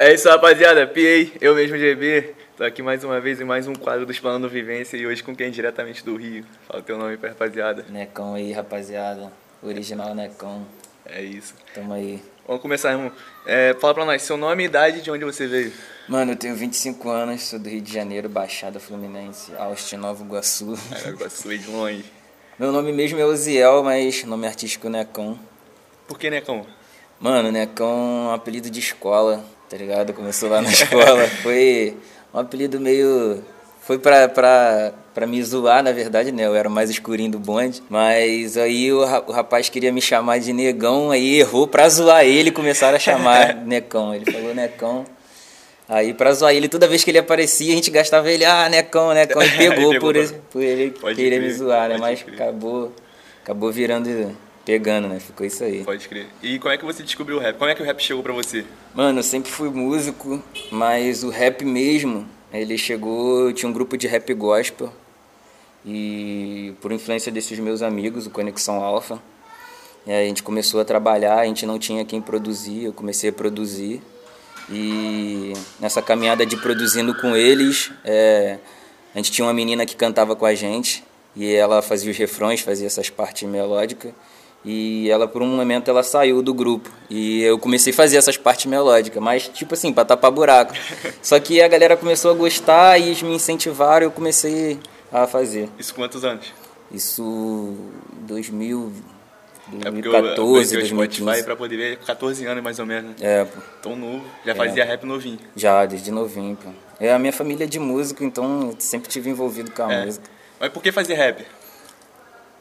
É isso, rapaziada. PA, eu mesmo, GB. Tô aqui mais uma vez em mais um quadro dos Falando Vivência e hoje com quem? Diretamente do Rio. Fala teu nome pra rapaziada. Necão aí, rapaziada. Original Necão. É isso. Tamo aí. Vamos começar, irmão. É, fala pra nós, seu nome e idade de onde você veio. Mano, eu tenho 25 anos, sou do Rio de Janeiro, Baixada Fluminense, Austin, Nova Iguaçu. É, eu sou de longe. Meu nome mesmo é Uziel, mas nome artístico Necão. Por que, Necão? Mano, Necão é um apelido de escola, tá ligado? Começou lá na escola. Foi um apelido meio. Foi pra, pra, pra me zoar, na verdade, né? Eu era mais escurinho do bonde. Mas aí o, ra- o rapaz queria me chamar de negão, aí errou pra zoar ele, começaram a chamar Necão. Ele falou Necão. Aí pra zoar ele, toda vez que ele aparecia, a gente gastava ele, ah, Necão, Necão, e pegou, Pegou por, esse- por ele querer me zoar, né? Mas crer. acabou, acabou virando, pegando, né? Ficou isso aí. Pode crer. E como é que você descobriu o rap? Como é que o rap chegou pra você? Mano, eu sempre fui músico, mas o rap mesmo, ele chegou, tinha um grupo de rap gospel e por influência desses meus amigos, o Conexão Alpha, é, a gente começou a trabalhar, a gente não tinha quem produzir, eu comecei a produzir e nessa caminhada de produzindo com eles, é, a gente tinha uma menina que cantava com a gente e ela fazia os refrões, fazia essas partes melódicas e ela por um momento ela saiu do grupo e eu comecei a fazer essas partes melódicas, mas tipo assim, para tapar buraco. Só que a galera começou a gostar e eles me incentivaram, eu comecei a fazer. Isso quantos anos? Isso 2000 É porque eu 2014, abri o Spotify 2015. pra poder ver 14 anos mais ou menos. né? É, pô. Tão novo. Já fazia rap novinho. Já, desde novinho, pô. É a minha família é de músico, então eu sempre tive envolvido com a É. música. Mas por que fazer rap?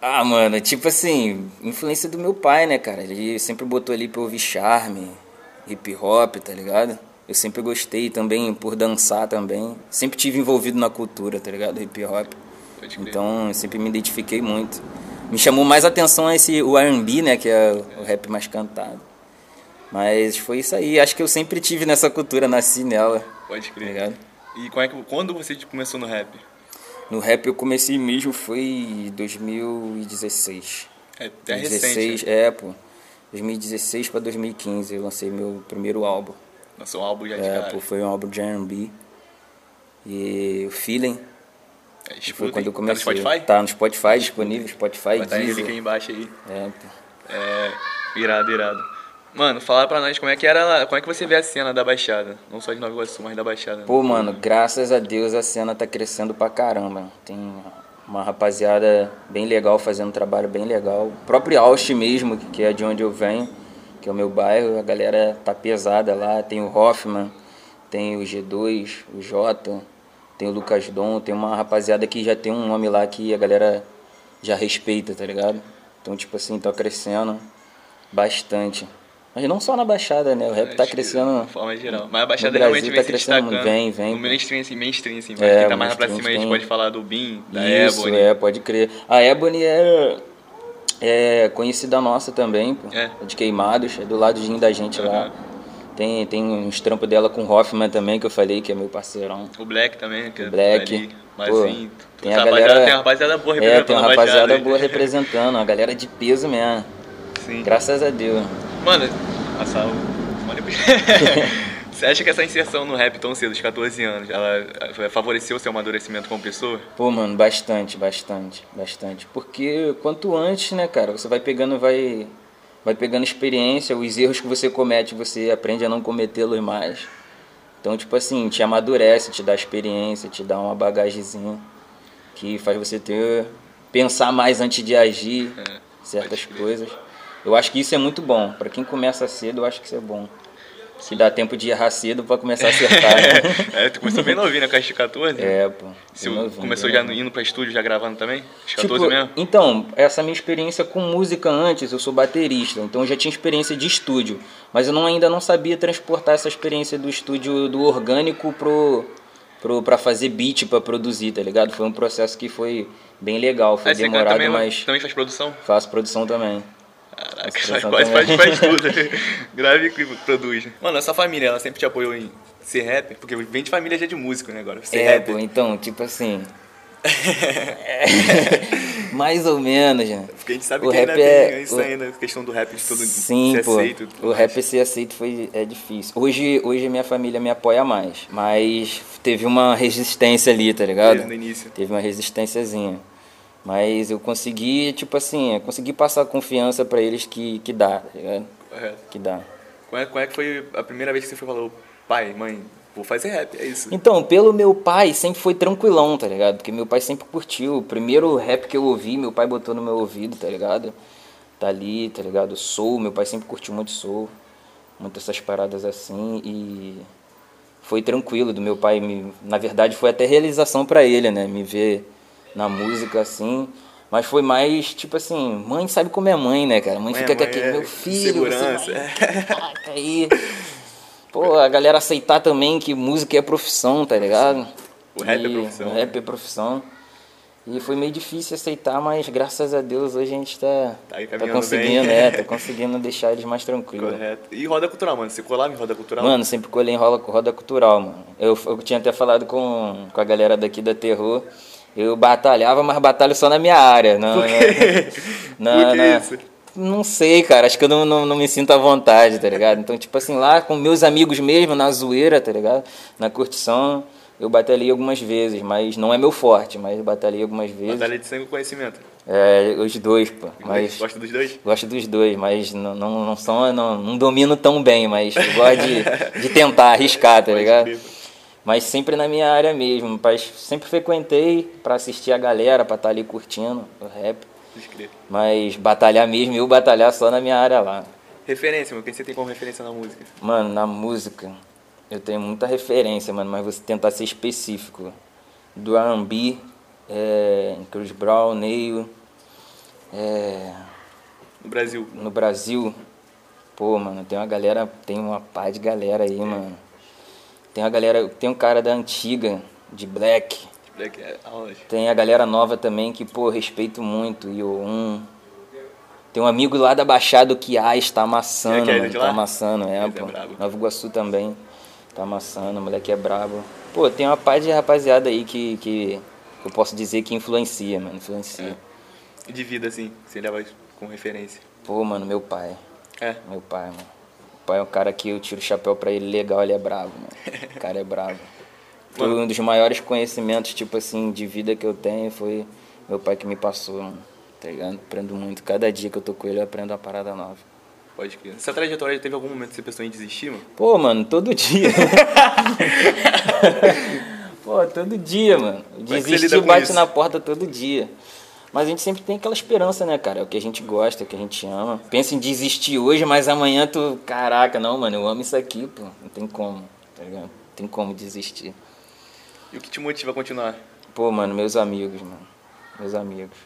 Ah, mano, tipo assim, influência do meu pai, né, cara? Ele sempre botou ali pra eu ouvir charme, hip hop, tá ligado? Eu sempre gostei também por dançar também. Sempre tive envolvido na cultura, tá ligado? Hip hop. Pode crer. Então, eu sempre me identifiquei muito. Me chamou mais atenção esse o R&B, né, que é o rap mais cantado. Mas foi isso aí. Acho que eu sempre tive nessa cultura, nasci nela, Pode tá crer. ligado? E é que, quando você começou no rap? No rap eu comecei mesmo foi em 2016. É até 2016, recente. né? é, pô. 2016 pra 2015 eu lancei meu primeiro álbum. Lançou um álbum já de É, pô, foi um álbum de R&B. E o Feeling É, foi quando eu comecei. Tá no Spotify? Tá no Spotify, disponível, Spotify, Vai em link aí embaixo aí. É, pô. É, irado, irado. Mano, fala pra nós como é que era, como é que você vê a cena da Baixada? Não só de Nova Iguaçu, mas da Baixada. Pô, mano, graças a Deus a cena tá crescendo pra caramba. Tem uma rapaziada bem legal fazendo um trabalho bem legal. O próprio Austin mesmo, que é de onde eu venho, que é o meu bairro, a galera tá pesada lá. Tem o Hoffman, tem o G2, o Jota, tem o Lucas Dom, tem uma rapaziada que já tem um nome lá que a galera já respeita, tá ligado? Então, tipo assim, tá crescendo bastante. Mas não só na Baixada, né? O rap tá Acho que crescendo. De forma geral. Mas a Baixada realmente tá vem se crescendo. Vem, vem, No mainstream, assim, mainstream, assim. Mas É, quem tá mais lá pra cima, a gente tem- pode falar do Bin, da Isso, Ebony. é, pode crer. A Ebony é, é conhecida nossa também, pô. É. De Queimados, é do ladinho da gente lá. Aham. Tem, tem uns trampos dela com o Hoffman também, que eu falei que é meu parceirão. O Black também, que é Black. ali, Pô, Mazinho. tem a galera- Tem uma rapaziada boa É, representando tem uma a rapaziada boa representando, uma galera de peso mesmo. Sim. Graças a Deus. Mano, a salva. Você acha que essa inserção no rap tão cedo, dos 14 anos, ela favoreceu o seu amadurecimento como pessoa? Pô, mano, bastante, bastante, bastante. Porque quanto antes, né, cara, você vai pegando, vai, vai pegando experiência, os erros que você comete, você aprende a não cometê-los mais. Então, tipo assim, te amadurece, te dá experiência, te dá uma bagagezinha que faz você ter pensar mais antes de agir É, certas coisas. Eu acho que isso é muito bom. Pra quem começa cedo, eu acho que isso é bom. Se dá tempo de errar cedo pra começar a acertar. né? é, tu começou bem novinho, né? Com as 14? é, pô. Você novinho, começou já indo pra estúdio, já gravando também? Aos 14 Tipo, mesmo? Então, essa minha experiência com música antes, eu sou baterista, então eu já tinha experiência de estúdio, mas eu não, ainda não sabia transportar essa experiência do estúdio do orgânico pro, pro pra fazer beat, pra produzir, tá ligado? Foi um processo que foi bem legal, foi Aí demorado, também, mas também faz produção? faço produção também. Caraca, quase faz, faz tudo. Grave e produz. Mano, essa família, ela sempre te apoiou em ser rap? Porque vem de família já de músico, né? Agora, ser É, rap. pô, então, tipo assim. Mais ou menos, né? Porque a gente sabe O que ainda rap tem é- isso o- ainda, a questão do rap de todo Sim, ser pô. aceito. tudo O mais. rap ser aceito foi, é difícil. Hoje, hoje minha família me apoia mais. Mas teve uma resistência ali, tá ligado? Desde no início. Teve uma resistênciazinha. Mas eu consegui, tipo assim, eu consegui passar confiança pra eles que, que dá, tá ligado? Correto. Que dá. Qual é, qual é que foi a primeira vez que você falou, pai, mãe, vou fazer rap, é isso. Então, pelo meu pai, sempre foi tranquilão, tá ligado? Porque meu pai sempre curtiu. O primeiro rap que eu ouvi, meu pai botou no meu ouvido, tá ligado? Tá ali, tá ligado? Soul, meu pai sempre curtiu muito soul. Muito essas paradas assim e foi tranquilo do meu pai. Me, na verdade, foi até realização pra ele, né? Me ver na música assim. Mas foi mais, tipo assim, mãe sabe como é mãe, né, cara? Mãe, Mãe fica é com mãe, aquele, é, meu filho, você segurança, vai... Caraca, aí... Pô, a galera aceitar também que música é profissão, tá ligado? O rap é E profissão. O rap é profissão. E foi meio difícil aceitar, mas graças a Deus hoje a gente tá, Tá tá conseguindo, bem. é, tá conseguindo deixar eles mais tranquilos. Correto. E roda cultural, mano. Você colava em roda cultural? Mano, sempre colhei em roda, roda cultural, mano. Eu, eu tinha até falado com, com a galera daqui da Terror. Eu batalhava, mas batalho só na minha área. Na, Por quê? na, Por que na- isso? Não sei, cara. Acho que eu não, não, não me sinto à vontade, tá ligado? Então, tipo assim, lá com meus amigos mesmo, na zoeira, tá ligado? Na curtição, eu batalhei algumas vezes, mas não é meu forte, mas eu batalhei algumas vezes. Batalha de sangue conhecimento? É, os dois, pô. Mas Gosta dos dois? Gosto dos dois, mas não, não, não são, não, não domino tão bem, mas eu gosto de, de tentar arriscar, tá ligado? Mas sempre na minha área mesmo, mas sempre frequentei pra assistir a galera, pra estar ali curtindo o rap. Mas batalhar mesmo, eu batalhar só na minha área lá. Referência, mano. Quem você tem como referência na música? Mano, na música, eu tenho muita referência, mano, mas vou tentar ser específico. Do R&B, é, Chris Brown, Neil, é, No Brasil. no Brasil, pô, mano, tem uma galera, tem uma pá de galera aí, mano. Tem uma galera, tem um cara da antiga, de Black. Black é aonde? Tem a galera nova também que, pô, respeito muito, Io1. Tem um amigo lá da Baixada que ah, está amassando, Que é mano, de tá amassando, é, Ele é pô. brabo. Nova Iguaçu também, tá amassando, o moleque é brabo. Pô, tem uma pá de rapaziada aí que, que eu posso dizer que influencia, mano, influencia. E de vida, assim, que você leva com referência. Pô, mano, meu pai. É. Meu pai, mano. Pai é um cara que eu tiro o chapéu pra ele legal, ele é bravo, mano. O cara é bravo. Foi Mano. um dos maiores conhecimentos, tipo assim, de vida que eu tenho foi meu pai que me passou, mano. Tá ligado? Aprendo muito. Cada dia que eu tô com ele, eu aprendo uma parada nova. Pode crer. Essa trajetória teve algum momento que você pensou em desistir, mano? Pô, mano, todo dia. Pô, todo dia, mano. É Desistir bate isso? na porta todo dia. Mas a gente sempre tem aquela esperança, né, cara? É o que a gente gosta, é o que a gente ama. Pensa em desistir hoje, mas amanhã tu. Caraca, não, mano, eu amo isso aqui, pô. Não tem como, tá ligado? Não tem como desistir. E o que te motiva a continuar? Pô, mano, meus amigos, mano. Meus amigos.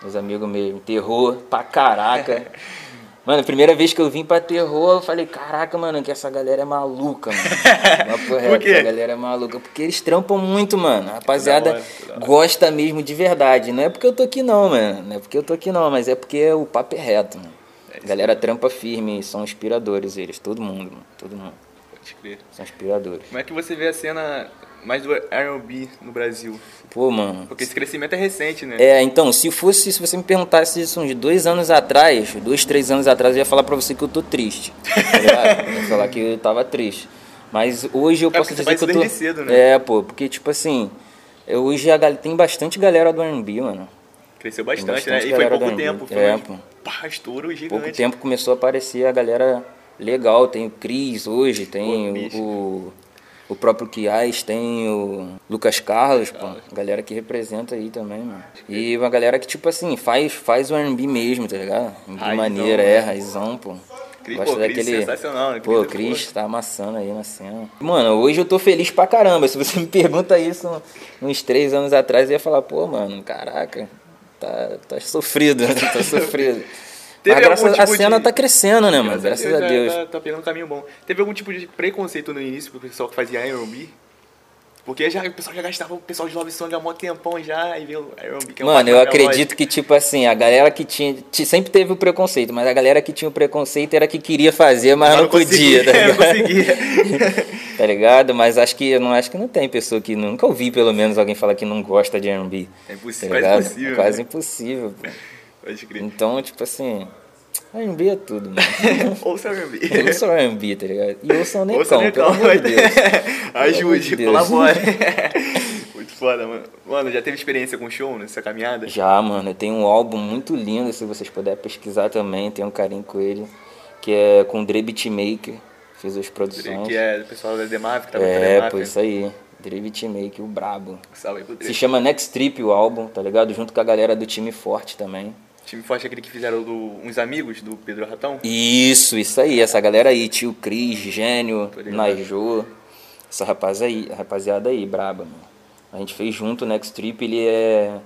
Meus amigos mesmo. Terror pra caraca. Mano, a primeira vez que eu vim pra terror, eu falei, caraca, mano, que essa galera é maluca, mano. Reto, quê? essa galera é maluca. Porque eles trampam muito, mano. A rapaziada Da hora, da hora. gosta mesmo de verdade. Não é porque eu tô aqui não, mano. Não é porque eu tô aqui não, mas é porque o papo é reto, mano. É galera trampa firme, são inspiradores eles. Todo mundo, mano. Todo mundo. Pode crer. São inspiradores. Como é que você vê a cena mais do R&B no Brasil? Pô, mano. Porque esse crescimento é recente, né? É, então, se fosse, se você me perguntasse isso uns dois anos atrás, dois, três anos atrás, eu ia falar pra você que eu tô triste. Tá eu ia falar que eu tava triste. Mas hoje eu É, posso dizer que eu tô. cedo, né? É, pô, porque tipo assim, hoje a, gal- tem bastante galera do R&B, mano. Cresceu bastante, bastante né? E foi galera pouco tempo. Foi É, pô. pá, estouro gigante. Pouco tempo começou a aparecer a galera legal. Tem o Cris hoje, tem Pô, o, o, o próprio Kiais, tem o Lucas Carlos, pô. Galera que representa aí também, mano. E uma galera que, tipo assim, faz, faz o R&B mesmo, tá ligado? De maneira, né? é, raizão, pô. Cris, pô, Cris daquele... sensacional, né? Pô, o Cris é tá amassando aí na cena. Mano, hoje eu tô feliz pra caramba. Se você me pergunta isso uns três anos atrás, eu ia falar, pô, mano, caraca, tá, tá sofrido, tá sofrido. Teve graças algum a tipo cena de- tá crescendo, né, mano? Graças Graças a já Deus. Tá, tá pegando um caminho bom. Teve algum tipo de preconceito no início pro pessoal que fazia R&B? Porque já, o pessoal já gastava o pessoal de Love Song há um tempão já, e veio R&B, é Mano, eu acredito que, tipo assim, a galera que tinha. ti- Sempre teve o preconceito, mas a galera que tinha o preconceito era que queria fazer, mas, Mas não, podia, tá ligado? conseguia. tá ligado? Mas acho que eu não acho que não tem pessoa que nunca ouvi pelo menos alguém falar que não gosta de R&B. É Tá impossível, ligado? quase impossível. É quase né? impossível. pô. Pode crer. Então, tipo assim, R&B é tudo, mano. Ouça R&B. Sou R&B, tá ligado? E eu sou Ouça Necão, pelo amor de Deus. Ajude, de Deus. colabore. Muito foda, mano. Mano, já teve experiência com show nessa caminhada? Já, mano, eu tenho um álbum muito lindo, se vocês puderem pesquisar também, tenho um carinho com ele, que é com o Dre Beatmaker, fiz as produções. Que é o pessoal da Demaf, que trabalha com a É, pô, isso aí. Dre Beatmaker, o brabo. Salve aí pro Dre. Se chama Next Trip o álbum, tá ligado? Junto com a galera do time forte também. Time forte é aquele que fizeram do, uns amigos do Pedro Ratão. Isso, isso aí, essa galera aí, tio Cris, Gênio. Najô, essa rapaz aí, rapaziada aí, braba, mano. A gente fez junto o Next Trip, ele é.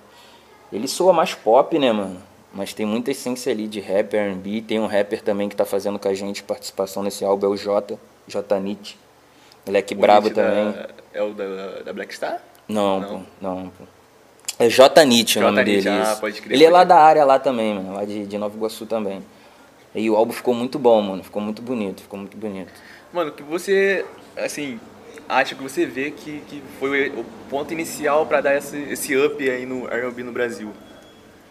Ele soa mais pop, né, mano? Mas tem muita essência ali de rap, RB. Tem um rapper também que tá fazendo com a gente participação nesse álbum, é o Jota, J Nit. Moleque brabo também. É o da, da Black Star? Não, Não. pô, não, pô. É J Nit o nome dele. ah, pode crer, Ele é lá da área lá também, mano, lá de, de Nova Iguaçu também. E o álbum ficou muito bom, mano. Ficou muito bonito, ficou muito bonito. Mano, que você, assim, acha que você vê que, que foi o ponto inicial pra dar esse, esse up aí no R&B no Brasil?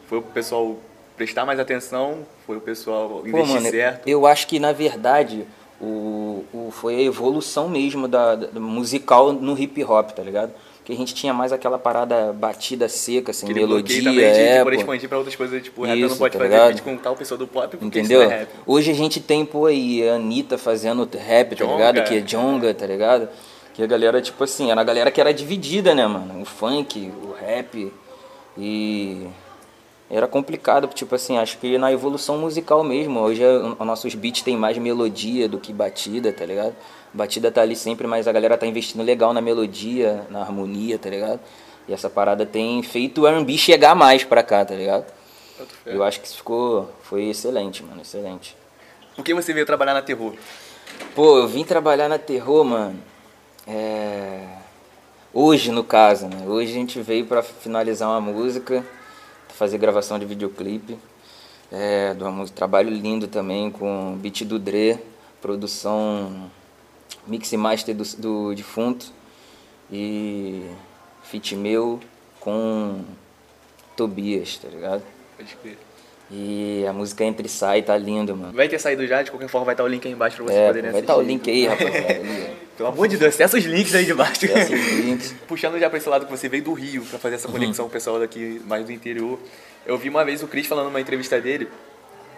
Foi o pessoal prestar mais atenção? Foi o pessoal Pô, investir mano, certo? eu acho que na verdade o, o, foi a evolução mesmo da, da- musical no hip hop, tá ligado? Porque a gente tinha mais aquela parada batida seca, assim, Aquele bloqueio melodia, também de, é, de pô. expandir pra outras coisas, tipo, Isso, não pode tá fazer ligado? com tal pessoa do pop porque Entendeu? isso não é rap. Hoje a gente tem, pô, aí a Anitta fazendo rap, tá Djonga. ligado? Que é Jonga, tá ligado? Que a galera, tipo assim, era a galera que era dividida, né, mano? O funk, o rap. E era complicado, tipo assim, acho que na evolução musical mesmo. Hoje os nossos beats tem mais melodia do que batida, tá ligado? Batida tá ali sempre, mas a galera tá investindo legal na melodia, na harmonia, tá ligado? E essa parada tem feito o R&B chegar mais pra cá, tá ligado? Eu acho que isso ficou, foi excelente, mano, excelente. Por que você veio trabalhar na Terror? Pô, eu vim trabalhar na Terror, mano. É... Hoje, no caso, né? Hoje a gente veio pra finalizar uma música, fazer gravação de videoclipe. É, música, trabalho lindo também com beat do Dre, produção mix e master do, do defunto e feat meu com Tobias, tá ligado? Pode crer. E a música entra e sai, tá lindo, mano. Vai ter saído já, de qualquer forma vai estar o link aí embaixo pra vocês É, poderem vai assistir. estar o link aí, rapaziada. Pelo amor de Deus, acessa os links aí de baixo. Acessa os links. Puxando já pra esse lado que você veio do Rio pra fazer essa Uhum. conexão com o pessoal daqui mais do interior. Eu vi uma vez o Cris falando numa entrevista dele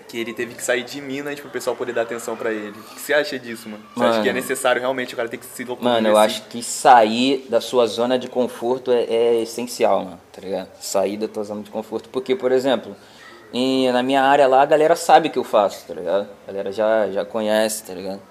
que ele teve que sair de Minas pro pessoal poder dar atenção pra ele. O que você acha disso, mano? Você acha Mano. que é necessário realmente o cara ter que se locomover Mano, eu assim? acho que sair da sua zona de conforto é, é essencial, mano, tá ligado? Sair da tua zona de conforto. Porque, por exemplo, em- na minha área lá, a galera sabe o que eu faço, tá ligado? A galera já, já conhece, tá ligado?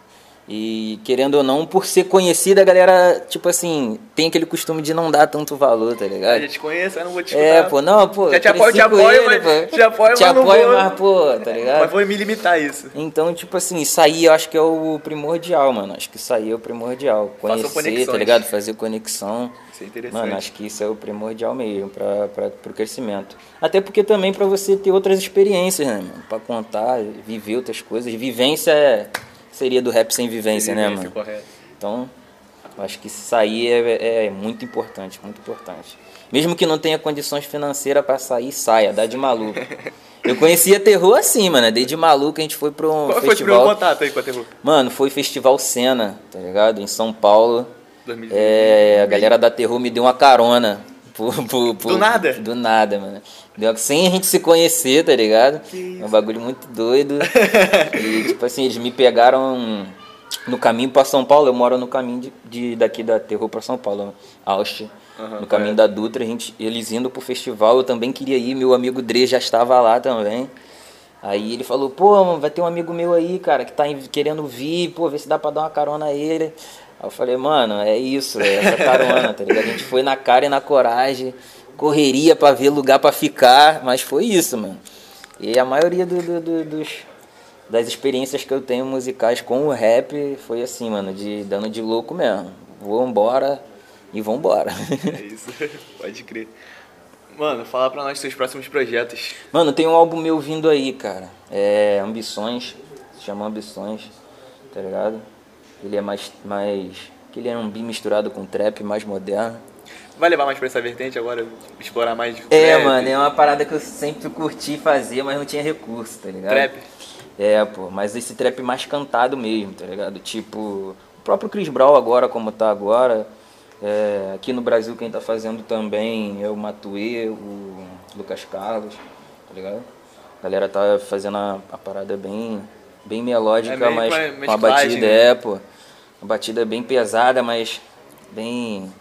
E querendo ou não, por ser conhecida, a galera, tipo assim, tem aquele costume de não dar tanto valor, tá Eu ligado? já te conheço, eu não vou te. É, pô, não, pô. Já te apoio, te apoio, ele, mas- pô. te apoio, te mas não apoio, vou- mas, pô, tá ligado? Mas vou me limitar a isso. Então, tipo assim, isso aí eu acho que é o primordial, mano. Acho que isso aí é o primordial. Conhecer, tá ligado? Fazer conexão. Isso é interessante. Mano, acho que isso é o primordial mesmo pra, pra, pro crescimento. Até porque também pra você ter outras experiências, né, mano? Pra contar, viver outras coisas. Vivência é, seria do rap sem vivência, né, Vivência, mano? Correto. Então, acho que isso aí é, é muito importante, muito importante. Mesmo que não tenha condições financeiras pra sair, saia, dá de maluco. Eu conhecia terror assim, mano. Dei de maluco, a gente foi pra um Qual foi o festival. primeiro contato aí com a Terror? Mano, foi Festival Cena, tá ligado? Em São Paulo. 2020. É, a galera da Terror me deu uma carona. Por, por- por- Do nada? Do nada, mano. Deu, sem a gente se conhecer, tá ligado? É um bagulho muito doido. e, tipo assim, eles me pegaram no caminho pra São Paulo. Eu moro no caminho de, de- daqui da Terror pra São Paulo, Austin. Aham, no caminho da Dutra, a gente, eles indo pro festival, eu também queria ir, meu amigo Dre já estava lá também. Aí ele falou, pô, mano, vai ter um amigo meu aí, cara, que tá querendo vir, pô, ver se dá pra dar uma carona a ele. Aí eu falei, mano, é isso, é essa carona, tá ligado? A gente foi na cara e na coragem, correria pra ver lugar pra ficar, mas foi isso, mano. E a maioria do- do- do- dos, das experiências que eu tenho musicais com o rap foi assim, mano, de dando de louco mesmo. Vou embora, e vambora. É isso, pode crer. Mano, fala pra nós seus próximos projetos. Mano, tem um álbum meu vindo aí, cara. É Ambições, se chama Ambições, tá ligado? Ele é mais. mais que ele é um bi misturado com trap, mais moderno. Vai levar mais pra essa vertente agora? Explorar mais É, trap? mano, é uma parada que eu sempre curti fazer, mas não tinha recurso, tá ligado? Trap? É, pô, mas esse trap mais cantado mesmo, tá ligado? Tipo, o próprio Chris Brown agora, como tá agora. É, aqui no Brasil quem tá fazendo também é o Matuê, o Lucas Carlos, tá ligado? A galera tá fazendo a, a parada bem, bem melódica, É mas com a batida, né? é, pô. Uma batida bem pesada, mas bem.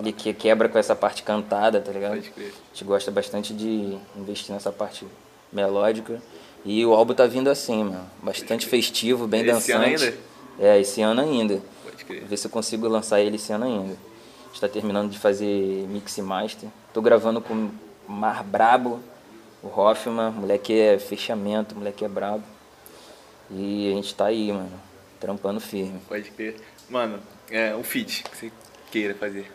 Ele que quebra com essa parte cantada, tá ligado? Pode crer. A gente gosta bastante de investir nessa parte melódica. E o álbum tá vindo assim, mano. Bastante festivo, bem Esse ano dançante. ainda? É, esse ano ainda. Pode crer. Ver se eu consigo lançar ele esse ano ainda. A gente tá terminando de fazer mix e master. Tô gravando com o Mar Brabo, o Hoffman, moleque é fechamento, moleque é brabo. E a gente tá aí, mano, trampando firme. Pode crer. Mano, é um feat que você queira fazer.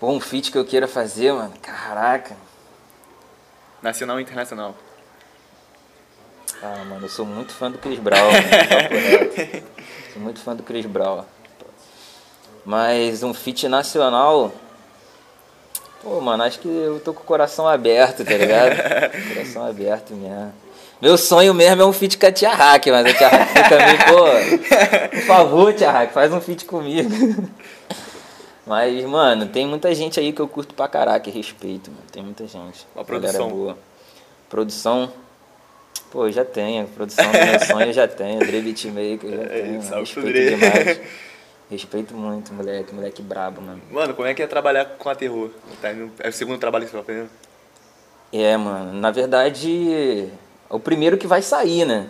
Pô, um feat que eu queira fazer, mano, caraca. Nacional e internacional. Ah, mano, eu sou muito fã do Chris Brown, mano. Sou muito fã do Chris Brown. Mas um feat nacional. Pô, mano, acho que eu tô com o coração aberto, tá ligado? coração aberto mesmo. Meu sonho mesmo é um feat com a Tia Hack, mas a Tia Hack também, pô. Por favor, Tia Hack, faz um feat comigo. Mas, mano, tem muita gente aí que eu curto pra caraca e respeito, mano. Tem muita gente. Uma Galera produção. boa. Produção. Pô, já tenho. Produção do meu sonho eu já tenho. Dre Beatmaker já É, tenho. salve pro Respeito demais. Respeito muito, moleque. Moleque brabo, mano. Mano, como é que é trabalhar com a terror? Tá indo- É o segundo trabalho que você tá fazendo? É, mano. Na verdade, é o primeiro que vai sair, né?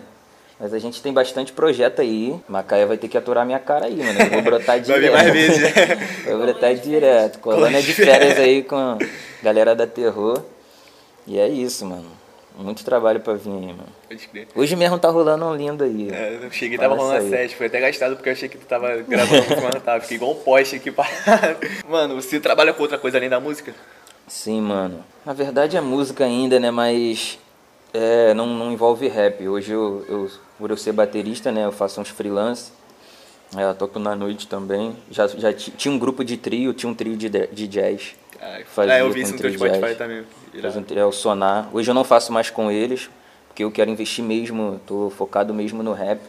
Mas a gente tem bastante projeto aí. Macaé vai ter que aturar minha cara aí, mano. Eu vou brotar Vai direto. vir mais vezes, né? Vai brotar direto. Colônia de férias aí com a galera da Terror. E é isso, mano. Muito trabalho pra vir aí, mano. Pode crer. Hoje mesmo tá rolando um lindo aí. É, eu cheguei e Para tava rolando a sete, foi até gastado porque eu achei que tu tava gravando quando tava. Fiquei igual um poste aqui parado. Mano, você trabalha com outra coisa além da música? Sim, mano. Na verdade é música ainda, né? Mas é, não, não envolve rap. Hoje eu, eu, por eu ser baterista, né? Eu faço uns freelance. É, toco na noite também. Já, já ti- tinha um grupo de trio, tinha um trio de, de jazz. Fazia é, eu vi isso no teu trio Spotify jazz. também. Um é o Sonar. Hoje eu não faço mais com eles, porque eu quero investir mesmo, tô focado mesmo no rap.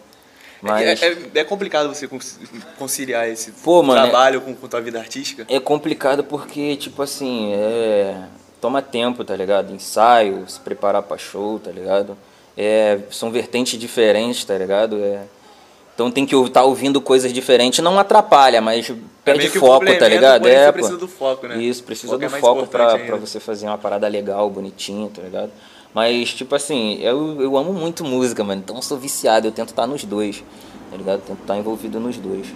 Mas É, é- é complicado você conciliar esse Pô, mano, trabalho com, com tua vida artística? É complicado porque, tipo assim, é... toma tempo, tá ligado? Ensaio, se preparar pra show, tá ligado? É... São vertentes diferentes, tá ligado? É... Então tem que estar ouvindo coisas diferentes. Não atrapalha, mas pede meio que foco, tá ligado? É, você precisa do foco, né? Isso, precisa Foco é do mais foco pra, pra você fazer uma parada legal, bonitinha, tá ligado? Mas, tipo assim, eu, eu amo muito música, mano. Então eu sou viciado, eu tento estar nos dois, tá ligado? Eu tento estar envolvido nos dois.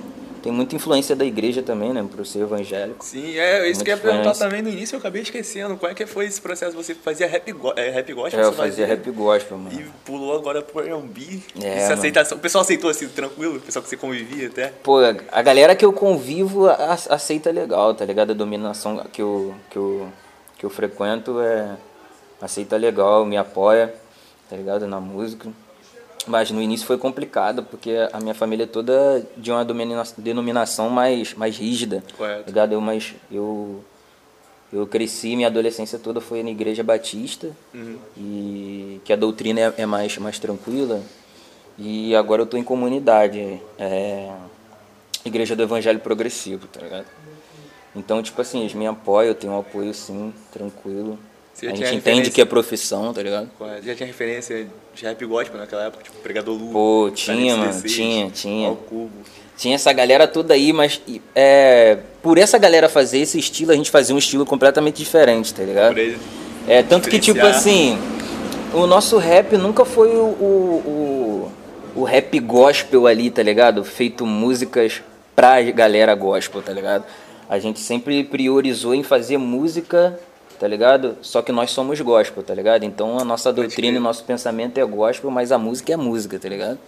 Tem muita influência da igreja também, né? Por ser evangélico. Sim, é isso que eu ia perguntar também no início, eu acabei esquecendo. Como é que foi esse processo? Você fazia rap, go é, rap gospel? É, eu você fazia rap gospel, mano. E pulou agora pro R&B. É, Essa mano. aceitação. O pessoal aceitou assim, tranquilo? O pessoal que você convivia até? Pô, a galera que eu convivo aceita legal, tá ligado? A dominação que eu, que eu, que eu frequento é aceita legal, me apoia, tá ligado? Na música. Mas no início foi complicado, porque a minha família é toda de uma denominação mais, mais rígida, Correto. ligado? Eu, mas eu, eu cresci, minha adolescência toda foi na igreja batista, Uhum. e que a doutrina é, é mais, mais tranquila. E agora eu tô em comunidade, é, igreja do evangelho progressivo, tá ligado? Então, tipo assim, eles me apoiam, eu tenho um apoio sim, tranquilo. Você a gente entende referência? que é profissão, tá ligado? Correto. Já tinha referência de rap gospel naquela época? Tipo, Pregador Lu. Pô, tinha, mano, 16, tinha, tinha. Ao Cubo. Tinha essa galera toda aí, mas é, por essa galera fazer esse estilo, a gente fazia um estilo completamente diferente, tá ligado? Ele. É, tanto que, tipo assim, o nosso rap nunca foi o, o, o, o rap gospel ali, tá ligado? Feito músicas pra galera gospel, tá ligado? A gente sempre priorizou em fazer música, tá ligado? Só que nós somos gospel, tá ligado? Então a nossa doutrina e o nosso pensamento é gospel, mas a música é música, tá ligado?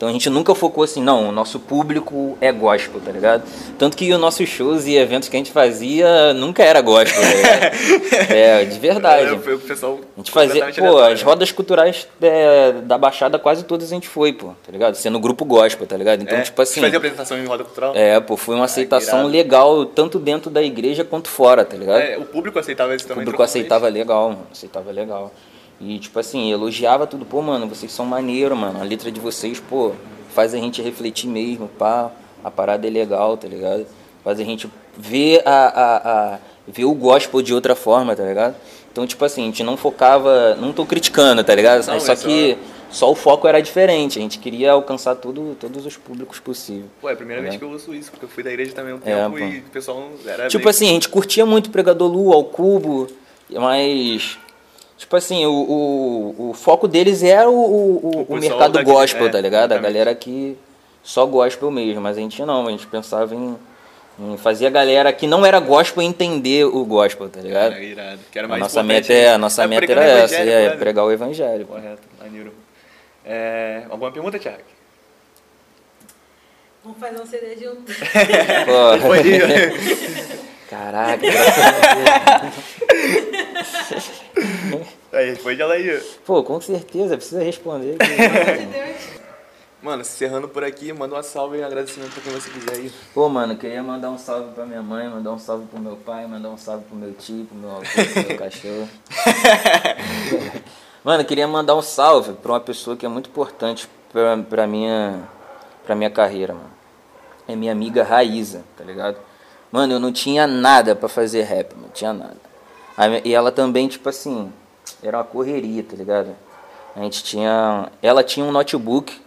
Então a gente nunca focou assim, não, o nosso público é gospel, tá ligado? Tanto que os nossos shows e eventos que a gente fazia nunca era gospel, tá ligado? é, de verdade. É, o pessoal A gente fazia, pô, aleatório, as né? rodas culturais é, da Baixada quase todas a gente foi, pô, tá ligado? Sendo grupo gospel, tá ligado? Então, É, tipo assim. Fazia apresentação em roda cultural? É, pô, foi uma aceitação irado. legal, tanto dentro da igreja quanto fora, tá ligado? É, o público aceitava isso O também. público trocou aceitava legal, mano. Aceitava legal. E, tipo assim, elogiava tudo. Pô, mano, vocês são maneiro, mano. A letra de vocês, pô, faz a gente refletir mesmo, pá. A parada é legal, tá ligado? Faz a gente ver, a, a, a, ver o gospel de outra forma, tá ligado? Então, tipo assim, a gente não focava... Não tô criticando, tá ligado? Não, só é só- que só o foco era diferente. A gente queria alcançar tudo, todos os públicos possíveis. Pô, é a primeira É. vez que eu ouço isso, porque eu fui da igreja também um É, tempo pô. e o pessoal era Tipo bem- assim, a gente curtia muito o Pregador Lu, ao Cubo, mas. Tipo assim, o, o, o foco deles era o, o, o- O mercado gospel, é, tá ligado? A exatamente. galera que só gospel mesmo, mas a gente não, a gente pensava em, em fazer a galera que não era gospel entender o gospel, tá ligado? Era irado. Que era A mais nossa importante, meta, é, a nossa É meta era essa, é, pregar o evangelho. Correto, maneiro. É, alguma pergunta, Thiago? Vamos fazer um CD junto. Pô, caraca, graças a Deus. Aí, responde ela aí. Pô, com certeza, precisa responder. Mano, encerrando por aqui, manda uma salve e um agradecimento pra quem você quiser aí. Pô, mano, queria mandar um salve pra minha mãe, mandar um salve pro meu pai, mandar um salve pro meu tio, pro meu avô, pro meu cachorro. Mano, queria mandar um salve pra uma pessoa que é muito importante pra, pra, minha, pra minha carreira, mano. É minha amiga Raíza, tá ligado? Mano, eu não tinha nada pra fazer rap, não tinha nada. E ela também, tipo assim, era uma correria, tá ligado? A gente tinha. Ela tinha um notebook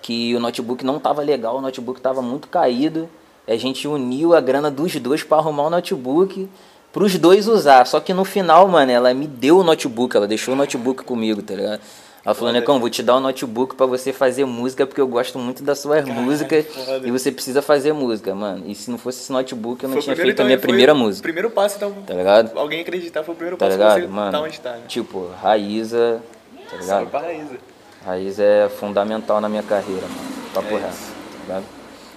que o notebook não tava legal, o notebook tava muito caído. A gente uniu a grana dos dois para arrumar o notebook pros dois usar. Só que no final, mano, ela me deu o notebook, ela deixou o notebook comigo, tá ligado? Ela falou, Necão, vou te dar o notebook pra você fazer música, porque eu gosto muito das suas músicas foda. e você precisa fazer música, mano. E se não fosse esse notebook, eu não Foi tinha primeiro, feito a então, minha foi primeira o música, Primeiro passo, então. tá ligado? Alguém acreditar foi o primeiro Tá passo pra ligado, você mano? tá onde tá, né? Tipo, Raíza, tá ligado? Pra Raíza. Raiz é fundamental na minha carreira, mano. Papo É reto, tá ligado?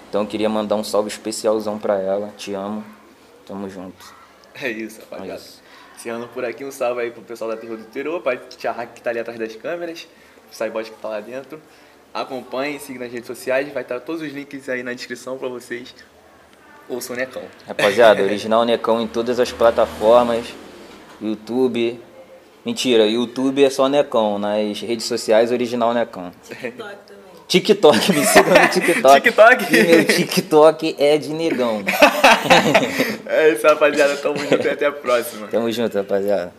Então eu queria mandar um salve especialzão pra ela. Te amo. Tamo junto. É isso, rapaziada. É isso. Encerrando por aqui, um salve aí pro pessoal da Terror do Terror, pra Tia que tá ali atrás das câmeras, pro Saibot que tá lá dentro. Acompanhe, siga nas redes sociais, vai estar todos os links aí na descrição pra vocês. Ouçam o Necão. Rapaziada, Original Necão em todas as plataformas. YouTube. Mentira, YouTube é só Necão. Nas redes sociais, Original Necão. TikTok. TikTok, me sigam no TikTok. TikTok? E meu TikTok é de negão. É isso, rapaziada. Tamo junto e até a próxima. Tamo junto, rapaziada.